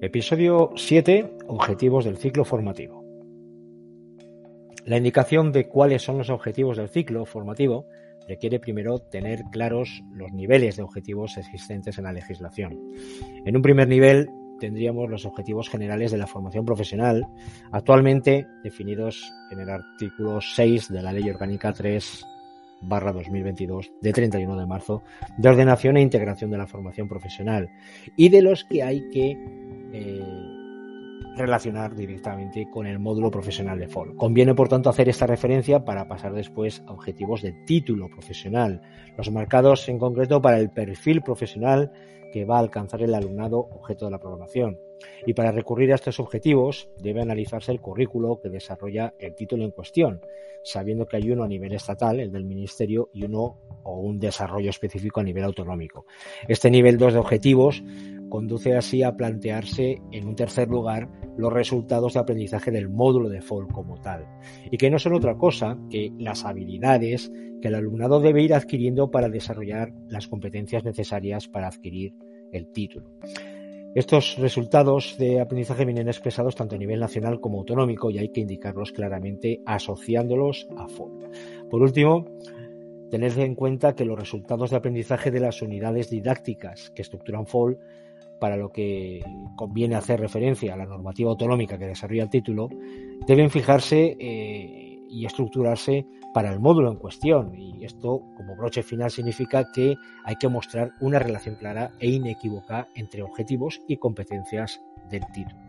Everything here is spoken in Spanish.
Episodio 7. Objetivos del ciclo formativo. La indicación de cuáles son los objetivos del ciclo formativo requiere primero tener claros los niveles de objetivos existentes en la legislación. En un primer nivel tendríamos los objetivos generales de la formación profesional, actualmente definidos en el artículo 6 de la Ley Orgánica 3 barra 2022 de 31 de marzo de ordenación e integración de la formación profesional y de los que hay que eh, relacionar directamente con el módulo profesional de FOL. Conviene, por tanto, hacer esta referencia para pasar después a objetivos de título profesional, los marcados en concreto para el perfil profesional que va a alcanzar el alumnado objeto de la programación. Y para recurrir a estos objetivos debe analizarse el currículo que desarrolla el título en cuestión, sabiendo que hay uno a nivel estatal, el del Ministerio, y uno o un desarrollo específico a nivel autonómico. Este nivel 2 de objetivos conduce así a plantearse en un tercer lugar los resultados de aprendizaje del módulo de FOL como tal, y que no son otra cosa que las habilidades que el alumnado debe ir adquiriendo para desarrollar las competencias necesarias para adquirir el título. Estos resultados de aprendizaje vienen expresados tanto a nivel nacional como autonómico y hay que indicarlos claramente asociándolos a FOL. Por último, tened en cuenta que los resultados de aprendizaje de las unidades didácticas que estructuran FOL para lo que conviene hacer referencia a la normativa autonómica que desarrolla el título, deben fijarse eh, y estructurarse para el módulo en cuestión. Y esto, como broche final, significa que hay que mostrar una relación clara e inequívoca entre objetivos y competencias del título.